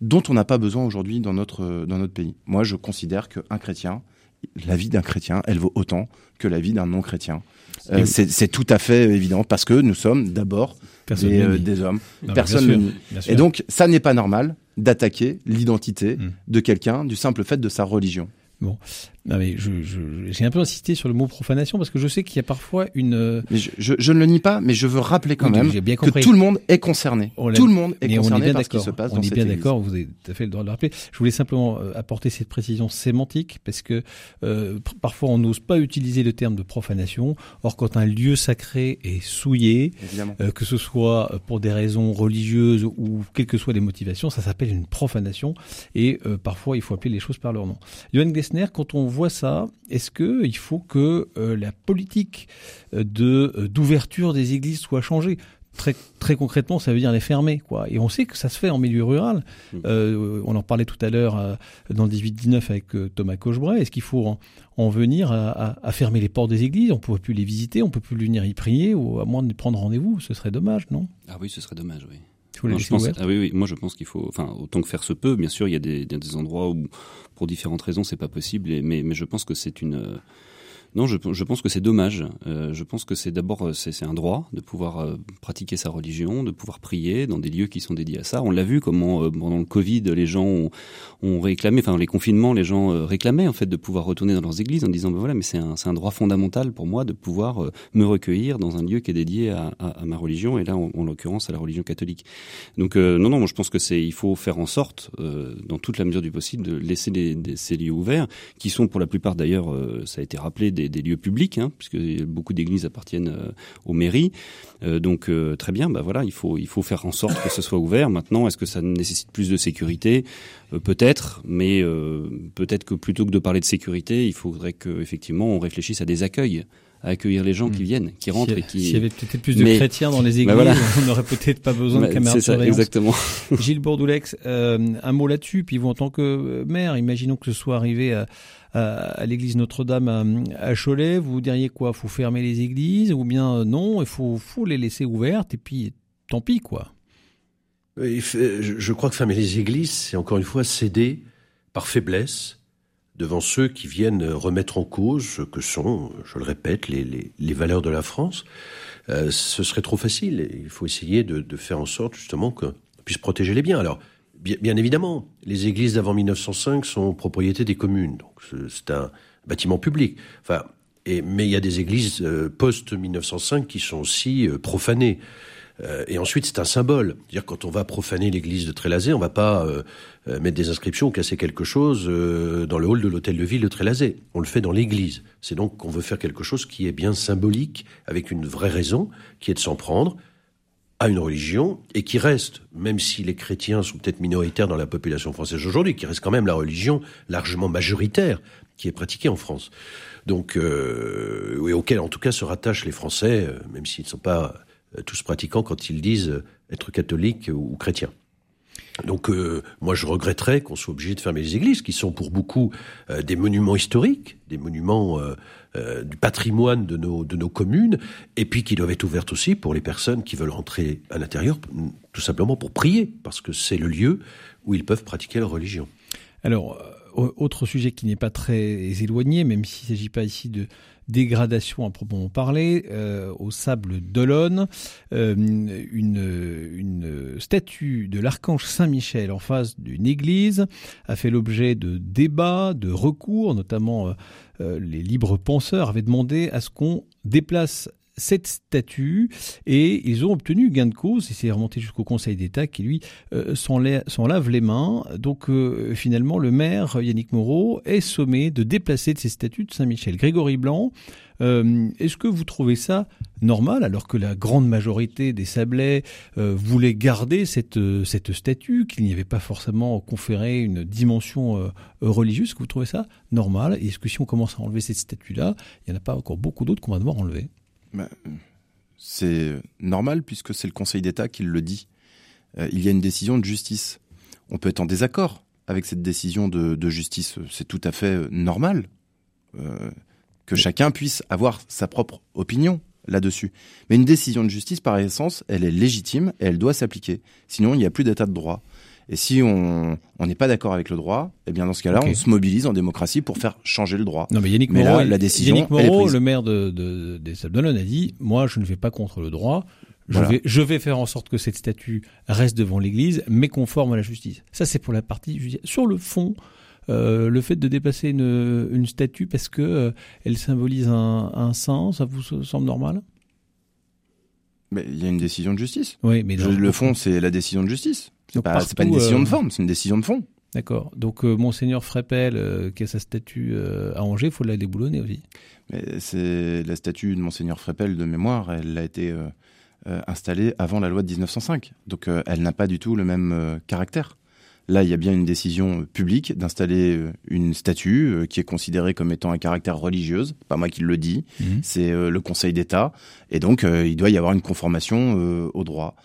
dont on n'a pas besoin aujourd'hui dans notre, dans notre pays. Moi, je considère qu'un chrétien, la vie d'un chrétien, elle vaut autant que la vie d'un non-chrétien. Euh, c'est tout à fait évident parce que nous sommes d'abord des, euh, des, hommes. Non, Personne Et donc, ça n'est pas normal d'attaquer l'identité mmh. de quelqu'un du simple fait de sa religion. Bon, Non mais j'ai je, un peu insisté sur le mot profanation parce que je sais qu'il y a parfois une. Mais je, je, je, ne le nie pas, mais je veux rappeler quand même que tout le monde est concerné. tout le monde est concerné par ce qui se passe on est bien d'accord. Vous avez tout à fait le droit de le rappeler. Je voulais simplement euh, apporter cette précision sémantique parce que euh, parfois on n'ose pas utiliser le terme de profanation. Or, quand un lieu sacré est souillé, euh, que ce soit pour des raisons religieuses ou quelles que soient les motivations, ça s'appelle une profanation. Et euh, parfois, il faut appeler les choses par leur nom. Johan Gessner, quand on voit ça, est-ce que il faut que euh, la politique euh, de d'ouverture des églises soit changée? Très, très concrètement, ça veut dire les fermer, quoi. Et on sait que ça se fait en milieu rural. Mmh. on en parlait tout à l'heure dans le 18-19 avec Thomas Cochebray. Est-ce qu'il faut en, venir à, à, fermer les portes des églises? On ne peut plus les visiter, on ne peut plus venir y prier, ou à moins de prendre rendez-vous. Ce serait dommage, non? Ah oui, ce serait dommage, oui je pense, ah oui, oui, moi je pense qu'il faut, enfin, autant que faire se peut. Bien sûr, il y a des, des endroits où, pour différentes raisons, c'est pas possible. mais, mais je pense que c'est une, non, je, je pense que c'est dommage. Euh, je pense que c'est d'abord euh, c'est un droit de pouvoir euh, pratiquer sa religion, de pouvoir prier dans des lieux qui sont dédiés à ça. On l'a vu comment euh, pendant le Covid, les gens ont, ont, réclamé, enfin les confinements, les gens réclamaient en fait de pouvoir retourner dans leurs églises en disant ben voilà, mais c'est un, un droit fondamental pour moi de pouvoir me recueillir dans un lieu qui est dédié à, à, à ma religion et là en, en l'occurrence à la religion catholique. Donc non non, moi je pense que c'est il faut faire en sorte dans toute la mesure du possible de laisser les, ces lieux ouverts qui sont pour la plupart d'ailleurs ça a été rappelé des, lieux publics, hein, puisque beaucoup d'églises appartiennent euh, aux mairies. Euh, donc euh, très bien, bah voilà, il faut il faut faire en sorte que ce soit ouvert. Maintenant, est-ce que ça nécessite plus de sécurité? Peut-être, mais peut-être que plutôt que de parler de sécurité, il faudrait que effectivement on réfléchisse à des accueils à accueillir les gens qui hmm. viennent, qui rentrent et qui. S'il y avait peut-être plus de chrétiens dans les bah églises, on n'aurait peut-être pas besoin de bah, caméras de surveillance. Exactement. Gilles Bourdoulex, euh, un mot là-dessus. Puis vous, en tant que maire, imaginons que ce soit arrivé à, à, l'église Notre-Dame à, Cholet, vous diriez quoi? Faut fermer les églises ou bien euh, non Il faut, faut les laisser ouvertes et puis tant pis quoi. Je crois que fermer les églises, c'est encore une fois céder par faiblesse devant ceux qui viennent remettre en cause ce que sont, je le répète, les, les, les valeurs de la France. Euh, ce serait trop facile. Il faut essayer de, de faire en sorte justement qu'on puisse protéger les biens. Alors, bien, évidemment, les églises d'avant 1905 sont propriété des communes, donc c'est un bâtiment public. Enfin, et, mais il y a des églises euh, post 1905 qui sont aussi euh, profanées. Euh, et ensuite, c'est un symbole. dire quand on va profaner l'église de Trélazé, on va pas euh, euh, mettre des inscriptions ou casser quelque chose dans le hall de l'hôtel de ville de Trélazé. On le fait dans l'église. C'est donc qu'on veut faire quelque chose qui est bien symbolique, avec une vraie raison, qui est de s'en prendre à une religion et qui reste, même si les chrétiens sont peut-être minoritaires dans la population française aujourd'hui, qui reste quand même la religion largement majoritaire qui est pratiquée en France. Donc, euh, et auquel en tout cas se rattachent les Français, même s'ils ne sont pas tous pratiquants quand ils disent être catholiques ou chrétiens. Donc euh, moi je regretterais qu'on soit obligé de fermer les églises qui sont pour beaucoup euh, des monuments historiques, des monuments du patrimoine de nos de nos communes et puis qui doivent être ouvertes aussi pour les personnes qui veulent rentrer à l'intérieur tout simplement pour prier parce que c'est le lieu où ils peuvent pratiquer leur religion. Alors autre sujet qui n'est pas très éloigné même s'il ne s'agit pas ici de dégradation à proprement parler, euh, au sable d'Olonne, euh, une, statue de l'archange Saint-Michel en face d'une église a fait l'objet de débats, de recours, notamment euh, les libres penseurs avaient demandé à ce qu'on déplace cette statue et ils ont obtenu gain de cause et c'est remonté jusqu'au Conseil d'État qui lui euh, s'en, lave les mains. Donc euh, finalement le maire Yannick Moreau est sommé de déplacer de ces statues de Saint-Michel. Grégory Blanc, euh, est-ce que vous trouvez ça normal alors que la grande majorité des Sablais voulaient garder cette, cette statue, qu'il n'y avait pas forcément conféré une dimension religieuse? Est-ce que vous trouvez ça normal? Et est-ce que si on commence à enlever cette statue-là, il n'y en a pas encore beaucoup d'autres qu'on va devoir enlever? Bah, c'est normal puisque c'est le Conseil d'État qui le dit. Euh, il y a une décision de justice. On peut être en désaccord avec cette décision de, justice. C'est tout à fait euh, normal euh, que chacun puisse avoir sa propre opinion là-dessus. Mais une décision de justice, par essence, elle est légitime et elle doit s'appliquer. Sinon, il n'y a plus d'état de droit. Et si on n'est pas d'accord avec le droit, eh bien dans ce cas-là, on se mobilise en démocratie pour faire changer le droit. Non, mais Yannick Moreau, la décision, Yannick Moreau le maire de, de, des Sables a dit moi, je ne vais pas contre le droit. Je, vais, je vais faire en sorte que cette statue reste devant l'Église, mais conforme à la justice. Ça, c'est pour la partie Sur le fond, le fait de dépasser une, statue parce que elle symbolise un, un sang, ça vous semble normal? Mais il y a une décision de justice. Oui, mais le fond, c'est la décision de justice. C'est pas, pas, une décision de forme, c'est une décision de fond. D'accord. Donc euh, monseigneur Frépel, euh, qui a sa statue euh, à Angers, il faut la déboulonner aussi. C'est la statue de monseigneur Frépel de mémoire, elle a été installée avant la loi de 1905. Donc elle n'a pas du tout le même caractère. Là, il y a bien une décision publique d'installer une statue qui est considérée comme étant un caractère religieuse. Pas moi qui le dis, mhm. c'est le Conseil d'État. Et donc, il doit y avoir une conformation au droit.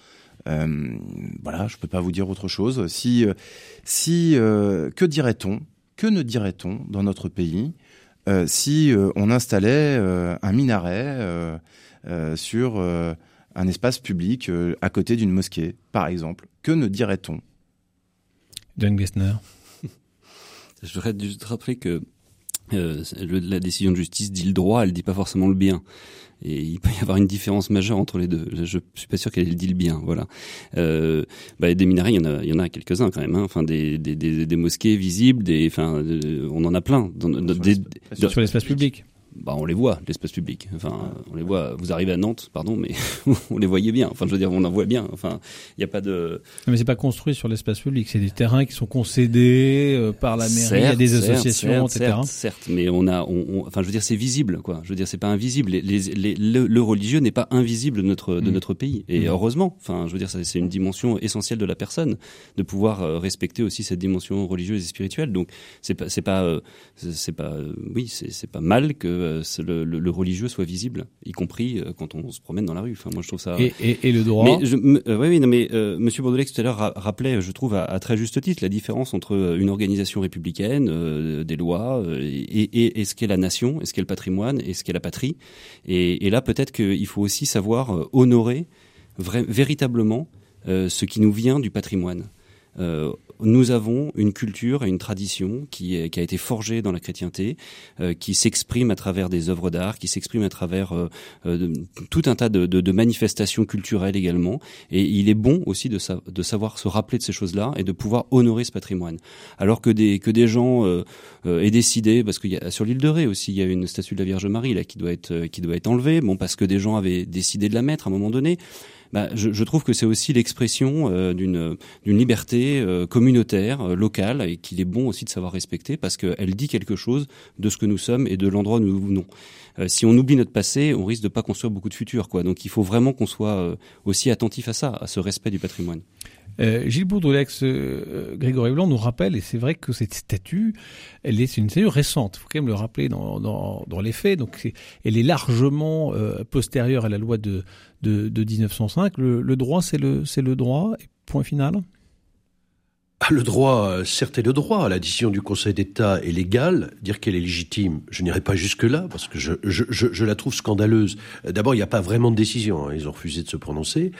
Euh, voilà, je peux pas vous dire autre chose. Si, euh, si, euh, que dirait-on, que ne dirait-on dans notre pays si on installait un minaret sur un espace public à côté d'une mosquée, par exemple? Que ne dirait-on? John Gessner. Je voudrais juste rappeler que la décision de justice dit le droit, elle dit pas forcément le bien. Et il peut y avoir une différence majeure entre les deux. Je, suis pas sûr qu'elle dit le bien. Voilà. Euh, bah, des minarets, il y en a, il y en a quelques-uns quand même. Hein. Enfin, des, des, des, des, mosquées visibles, des, enfin, on en a plein. Dans, sur l'espace public bah, on les voit, l'espace public. Enfin, on les voit. Vous arrivez à Nantes, pardon, mais on les voyait bien. Enfin, je veux dire, on en voit bien. Enfin, il n'y a pas de. mais c'est pas construit sur l'espace public. C'est des terrains qui sont concédés euh, par la mairie, à des associations, etc. Certes, certes, mais on a, on, enfin, je veux dire, c'est visible, quoi. Je veux dire, c'est pas invisible. Les, les, le, religieux n'est pas invisible de notre de mm. notre pays. Et mm. heureusement. Enfin, je veux dire, c'est une dimension essentielle de la personne de pouvoir euh, respecter aussi cette dimension religieuse et spirituelle. Donc, c'est pas, c'est pas, euh, c'est pas, oui, c'est pas mal que euh, le, le, religieux soit visible, y compris euh, quand on se promène dans la rue. Enfin, moi, je trouve ça. Et, et, et le droit. Mais je, euh, oui, oui, non, mais euh, Monsieur Bordelais tout à l'heure rappelait, je trouve à, très juste titre, la différence entre une organisation républicaine, des lois, et, et, ce qu'est la nation, et ce qu'est le patrimoine, et ce qu'est la patrie. Et, là, peut-être qu'il faut aussi savoir honorer véritablement ce qui nous vient du patrimoine. Euh, nous avons une culture et une tradition qui, qui a été forgée dans la chrétienté, euh, qui s'exprime à travers des œuvres d'art, qui s'exprime à travers euh, euh tout un tas de, de, de, manifestations culturelles également. Et il est bon aussi de, sa, savoir se rappeler de ces choses-là et de pouvoir honorer ce patrimoine. Alors que des, que des gens euh, euh aient décidé, parce qu'il y a sur l'île de Ré aussi, il y a une statue de la Vierge Marie là qui doit être qui doit être enlevée. Bon, parce que des gens avaient décidé de la mettre à un moment donné. Bah, je, je, trouve que c'est aussi l'expression euh, d'une liberté euh, communautaire, euh, locale, et qu'il est bon aussi de savoir respecter parce qu'elle dit quelque chose de ce que nous sommes et de l'endroit où nous venons. si on oublie notre passé, on risque de pas construire beaucoup de futur, quoi. Donc il faut vraiment qu'on soit aussi attentif à ça, à ce respect du patrimoine. Euh, Gilles Bourdoulex, euh, Grégory Blanc nous rappelle, et c'est vrai que cette statue, elle est, une statue récente, il faut quand même le rappeler dans, dans, dans les faits, donc elle est largement euh, postérieure à la loi de, de, de 1905. Le, le droit, c'est le, le droit, point final le droit, euh, certes, est le droit. La décision du Conseil d'État est légale. Dire qu'elle est légitime, je n'irai pas jusque-là, parce que je, je, je, je, la trouve scandaleuse. D'abord, il n'y a pas vraiment de décision. Hein. Ils ont refusé de se prononcer.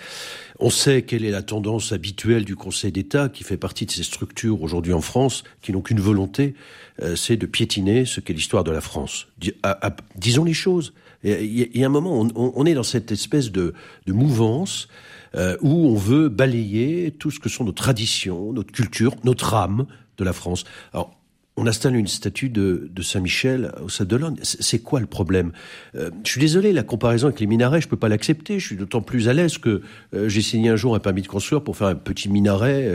On sait quelle est la tendance habituelle du Conseil d'État, qui fait partie de ces structures aujourd'hui en France, qui n'ont qu'une volonté, euh, c'est de piétiner ce qu'est l'histoire de la France. disons les choses. Il y a un moment, on, on est dans cette espèce de, de mouvance euh, où on veut balayer tout ce que sont nos traditions, notre culture, notre âme de la France. Alors, on installe une statue de, Saint-Michel au Stade de l'Inde. C'est quoi le problème? Euh, Je suis désolé, la comparaison avec les minarets, je peux pas l'accepter. Je suis d'autant plus à l'aise que euh, j'ai signé un jour un permis de construire pour faire un petit minaret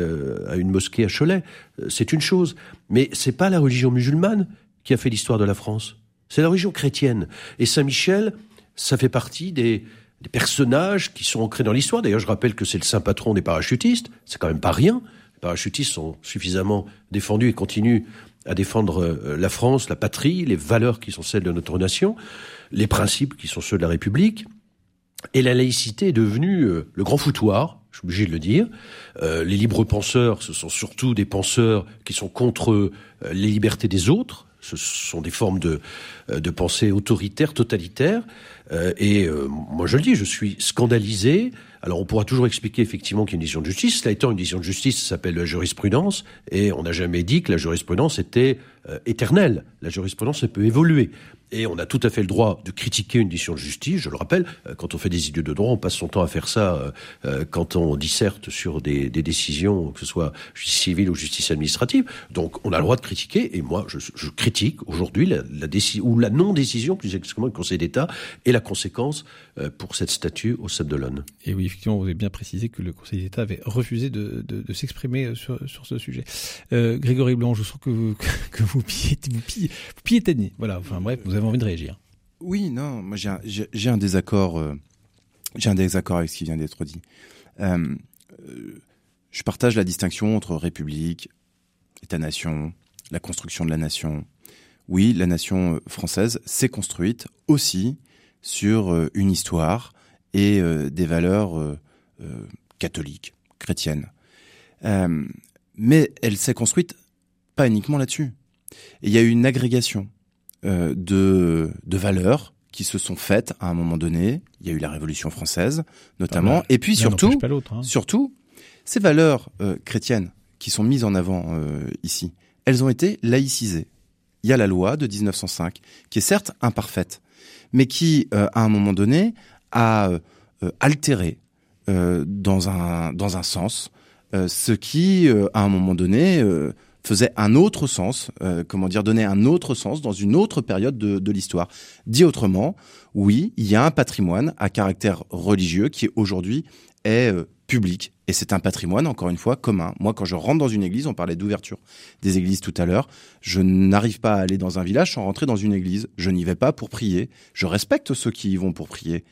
à une mosquée à Cholet. c'est une chose, mais c'est pas la religion musulmane qui a fait l'histoire de la France. C'est la religion chrétienne. Et Saint-Michel, ça fait partie des, des personnages qui sont ancrés dans l'histoire. D'ailleurs, je rappelle que c'est le saint patron des parachutistes. C'est quand même pas rien. Les parachutistes sont suffisamment défendus et continuent à défendre euh, la France, la patrie, les valeurs qui sont celles de notre nation, les principes qui sont ceux de la République. Et la laïcité est devenue euh, le grand foutoir, je suis obligé de le dire. Euh, les libres penseurs, ce sont surtout des penseurs qui sont contre les libertés des autres, ce sont des formes de, de pensée autoritaire, totalitaire. Euh, et euh, moi, je le dis, je suis scandalisé Alors on pourra toujours expliquer effectivement qu'il y a une décision de justice. Cela étant, une décision de justice s'appelle la jurisprudence, et on n'a jamais dit que la jurisprudence était euh, éternelle. La jurisprudence, elle peut évoluer. Et on a tout à fait le droit de critiquer une décision de justice. Je le rappelle, euh, quand on fait des idées de droit, on passe son temps à faire ça euh, quand on disserte sur des, décisions, que ce soit justice civile ou justice administrative. Donc, on a le droit de critiquer. Et moi, je, critique aujourd'hui la, décision ou la non-décision, plus exactement, du Conseil d'État et la conséquence pour cette statue au Sable d'Olonne. Et oui, effectivement, vous avez bien précisé que le Conseil d'État avait refusé de, s'exprimer sur, sur, ce sujet. Grégory Blanc, je sens que vous, que vous piétinez. Voilà. Enfin bref, vous avez envie de réagir. Oui, non, moi j'ai un, j'ai un désaccord, euh, j'ai un désaccord avec ce qui vient d'être dit. Euh, euh, je partage la distinction entre République, État-nation, la construction de la nation. Oui, la nation française s'est construite aussi sur une histoire et des valeurs catholiques, chrétiennes. mais elle s'est construite pas uniquement là-dessus. Il y a eu une agrégation euh, de, de valeurs qui se sont faites à un moment donné. Il y a eu la Révolution française, notamment. Et puis surtout, hein. surtout, ces valeurs euh, chrétiennes qui sont mises en avant euh, ici, elles ont été laïcisées. Il y a la loi de 1905, qui est certes imparfaite, mais qui, à un moment donné, a altéré dans un dans un sens ce qui, à un moment donné, faisait un autre sens, euh, comment dire, donnait un autre sens dans une autre période de, de l'histoire. Dit autrement, oui, il y a un patrimoine à caractère religieux qui aujourd'hui est euh, public et c'est un patrimoine encore une fois commun. Moi, quand je rentre dans une église, on parlait d'ouverture des églises tout à l'heure, je n'arrive pas à aller dans un village sans rentrer dans une église. Je n'y vais pas pour prier. Je respecte ceux qui y vont pour prier.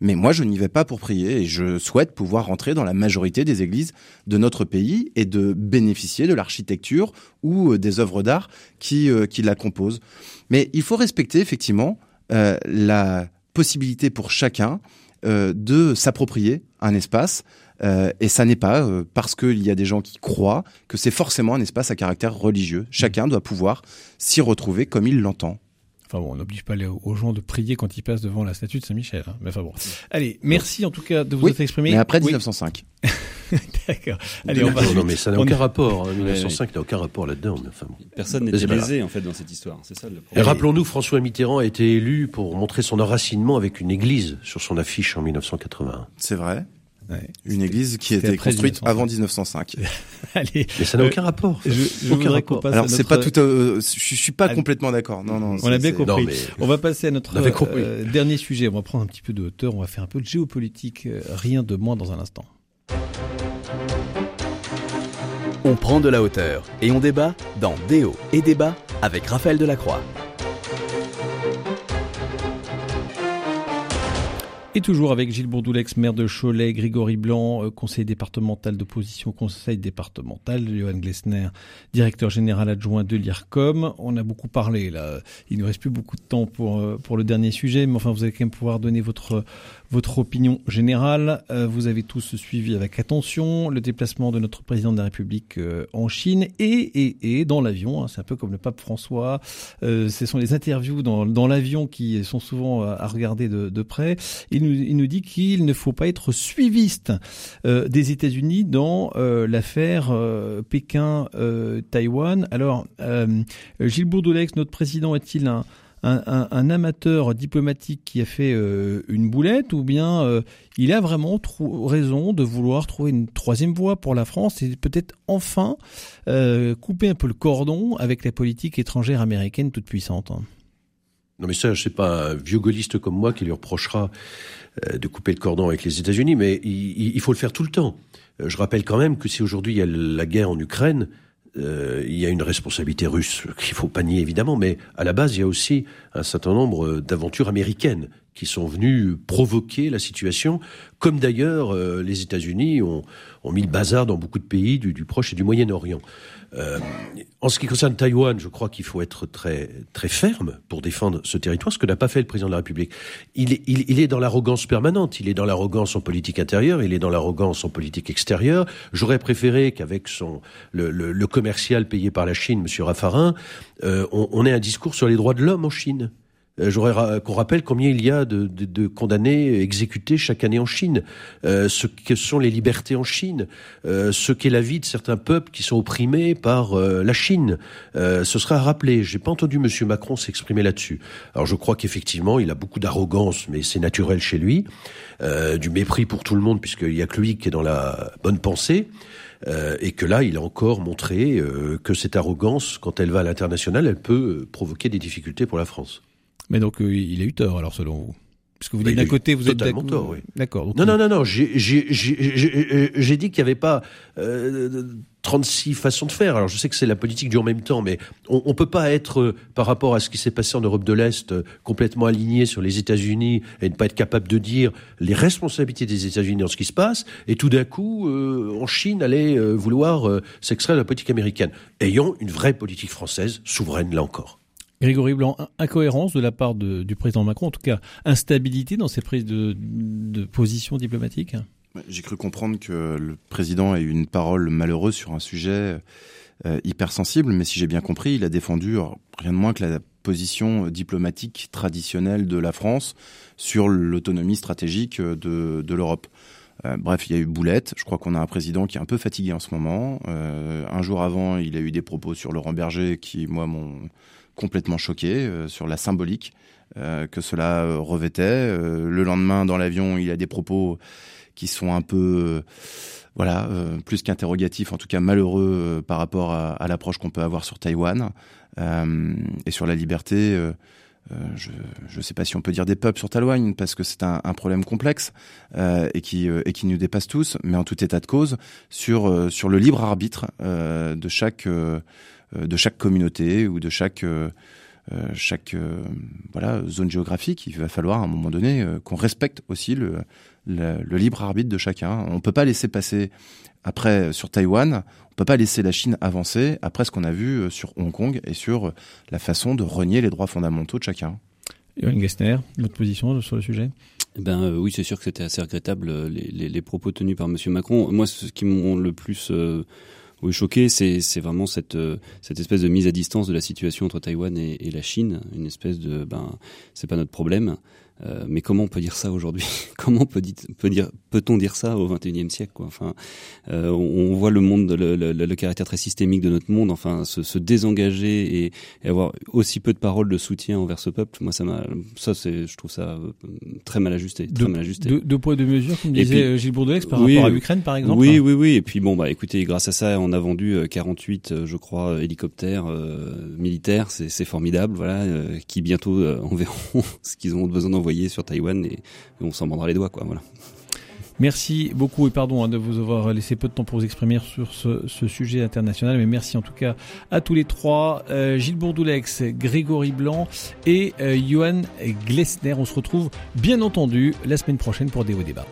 Mais moi, je n'y vais pas pour prier et je souhaite pouvoir rentrer dans la majorité des églises de notre pays et de bénéficier de l'architecture ou euh, des œuvres d'art qui, euh, qui la composent. Mais il faut respecter effectivement euh, la possibilité pour chacun de s'approprier un espace. et ça n'est pas parce qu'il y a des gens qui croient que c'est forcément un espace à caractère religieux. Chacun doit pouvoir s'y retrouver comme il l'entend. Enfin bon, on n'oblige pas les, aux gens de prier quand ils passent devant la statue de Saint-Michel. Hein. Mais enfin bon. Allez, merci en tout cas de vous être exprimé. Mais après 1905. D'accord. Allez, on va. Non, mais ça n'a aucun rapport. 1905 n'a aucun rapport là-dedans. Enfin, Personne n'est lésé en fait dans cette histoire. C'est ça le problème. Et rappelons-nous, François Mitterrand a été élu pour montrer son enracinement avec une église sur son affiche en 1981. C'est vrai. Ouais. Une église qui a été construite avant 1905. Allez, mais ça n'a aucun rapport. Je, aucun rapport. Alors c'est pas tout. Euh, je suis pas complètement d'accord. Non, non. On a bien compris. On va passer à notre euh, dernier sujet. On va prendre un petit peu de hauteur. On va faire un peu de géopolitique. Euh, rien de moins dans un instant. On prend de la hauteur et on débat dans Déo et débat avec Raphaël Delacroix. Et toujours avec Gilles Bourdoulex, maire de Cholet, Grégory Blanc, euh, conseiller départemental d'opposition, conseil départemental, Johan Glesner, directeur général adjoint de l'IRCOM. On a beaucoup parlé là. Il ne reste plus beaucoup de temps pour, euh, pour le dernier sujet, mais enfin vous allez quand même pouvoir donner votre, votre opinion générale. Euh, vous avez tous suivi avec attention le déplacement de notre président de la République en Chine et, et, et dans l'avion. Hein, c'est un peu comme le pape François. ce sont les interviews dans, dans l'avion qui sont souvent à regarder de, de près. Il il nous dit qu'il ne faut pas être suiviste euh, des États-Unis dans euh, l'affaire euh, Pékin-Taïwan. Alors, Gilles Bourdoulex, notre président, est-il un, un, amateur diplomatique qui a fait une boulette ou bien il a vraiment raison de vouloir trouver une troisième voie pour la France et peut-être enfin couper un peu le cordon avec la politique étrangère américaine toute puissante non mais ça, c'est pas un vieux gaulliste comme moi qui lui reprochera euh, de couper le cordon avec les États-Unis, mais il, faut le faire tout le temps. Euh, je rappelle quand même que si aujourd'hui il y a la guerre en Ukraine, euh, il y a une responsabilité russe qu'il faut pas nier évidemment, mais à la base il y a aussi un certain nombre d'aventures américaines qui sont venues provoquer la situation, comme d'ailleurs les États-Unis ont, ont, mis le bazar dans beaucoup de pays du, du Proche et du Moyen-Orient. Euh, en ce qui concerne Taïwan, je crois qu'il faut être très très ferme pour défendre ce territoire, ce que n'a pas fait le président de la République. Il est, il, est dans l'arrogance permanente, il est dans l'arrogance en politique intérieure, il est dans l'arrogance en politique extérieure. J'aurais préféré qu'avec son le, le, commercial payé par la Chine, Monsieur Raffarin, euh, on, on ait un discours sur les droits de l'homme en Chine. Euh, j'aurais qu'on rappelle combien il y a de, de, de, condamnés exécutés chaque année en Chine, euh, ce que sont les libertés en Chine, euh, ce qu'est la vie de certains peuples qui sont opprimés par euh, la Chine. Euh, ce sera à rappeler. J'ai pas entendu Monsieur Macron s'exprimer là-dessus. Alors je crois qu'effectivement il a beaucoup d'arrogance, mais c'est naturel chez lui, du mépris pour tout le monde puisqu'il y a que lui qui est dans la bonne pensée. Euh, et que là, il a encore montré euh, que cette arrogance, quand elle va à l'international, elle peut provoquer des difficultés pour la France. Mais donc, euh, il a eu tort, alors, selon vous parce que vous dites d'un côté, vous êtes tort. Oui. D'accord. Non, non, non, non. J'ai dit qu'il n'y avait pas euh, 36 façons de faire. Alors, je sais que c'est la politique du en même temps, mais on, on peut pas être, euh, par rapport à ce qui s'est passé en Europe de l'Est, euh, complètement aligné sur les États-Unis et ne pas être capable de dire les responsabilités des États-Unis dans ce qui se passe, et tout d'un coup, euh, en Chine, aller vouloir s'extraire de la politique américaine. Ayons une vraie politique française souveraine là encore. Grégory Blanc, incohérence de la part du président Macron, en tout cas instabilité dans ses prises de, position diplomatique? J'ai cru comprendre que le président a eu une parole malheureuse sur un sujet euh, hypersensible, mais si j'ai bien compris, il a défendu rien de moins que la position diplomatique traditionnelle de la France sur l'autonomie stratégique de, de l'Europe. Euh, bref, il y a eu boulette. Je crois qu'on a un président qui est un peu fatigué en ce moment. Euh, un jour avant, il a eu des propos sur Laurent Berger qui, moi, m'ont complètement choqué euh, sur la symbolique euh, que cela euh, revêtait. le lendemain, dans l'avion, il a des propos qui sont un peu, voilà, plus qu'interrogatifs, en tout cas malheureux par rapport à, l'approche qu'on peut avoir sur Taïwan et sur la liberté. je ne sais pas si on peut dire des peuples sur Taïwan parce que c'est un, un, problème complexe et qui et qui nous dépasse tous, mais en tout état de cause sur sur le libre arbitre de chaque de chaque communauté ou de chaque euh, euh, chaque voilà zone géographique. Il va falloir à un moment donné qu'on respecte aussi le, le, le, libre arbitre de chacun. On peut pas laisser passer après sur Taïwan, on peut pas laisser la Chine avancer après ce qu'on a vu sur Hong Kong et sur la façon de renier les droits fondamentaux de chacun. Johan Gessner, votre position sur le sujet? Eh ben euh, oui, c'est sûr que c'était assez regrettable les, les, les, propos tenus par Monsieur Macron. Moi, ce qui m'ont le plus euh, oui, choqué, c'est vraiment cette euh, cette espèce de mise à distance de la situation entre Taïwan et, et la Chine, une espèce de ben c'est pas notre problème. Euh, mais comment on peut dire ça aujourd'hui Comment peut, peut dire peut-on dire ça au XXIe siècle quoi? Enfin, euh, on, voit le monde, le, le, le, caractère très systémique de notre monde. Enfin, se, se désengager et, et, avoir aussi peu de paroles de soutien envers ce peuple. Moi, ça m'a, ça c'est, je trouve ça euh, très mal ajusté. Très de, mal ajusté. De, de poids de mesure, comme disait puis, euh, Gilles Bourdelex par oui, rapport à l'Ukraine, par exemple. Oui, oui, oui. Et puis bon, bah écoutez, grâce à ça, on a vendu 48, je crois, hélicoptères euh, militaires. C'est formidable, voilà, euh, qui bientôt enverront ce qu'ils ont besoin d'envoyer sur Taïwan et, on s'en mordra les doigts, quoi. Voilà. Merci beaucoup et pardon hein, de vous avoir laissé peu de temps pour vous exprimer sur ce, ce, sujet international, mais merci en tout cas à tous les trois, euh, Gilles Bourdoulex, Grégory Blanc et euh, Johan Glessner. On se retrouve bien entendu la semaine prochaine pour des hauts débats.